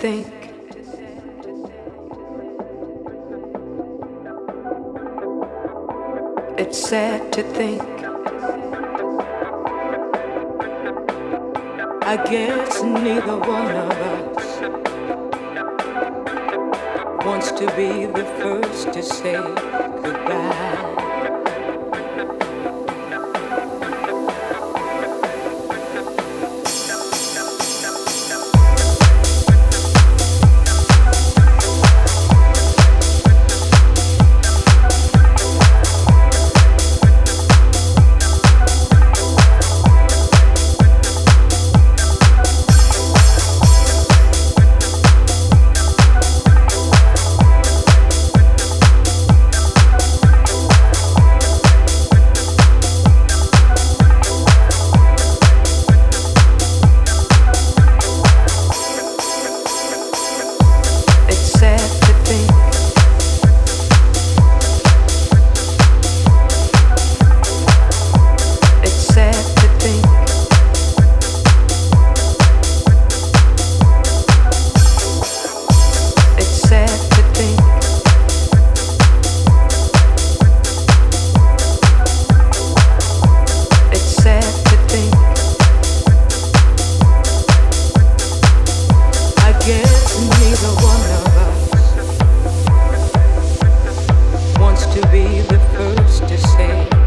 think It's sad to think I guess neither one of us wants to be the first to say. the first to say.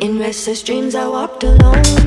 In restless dreams, I walked alone.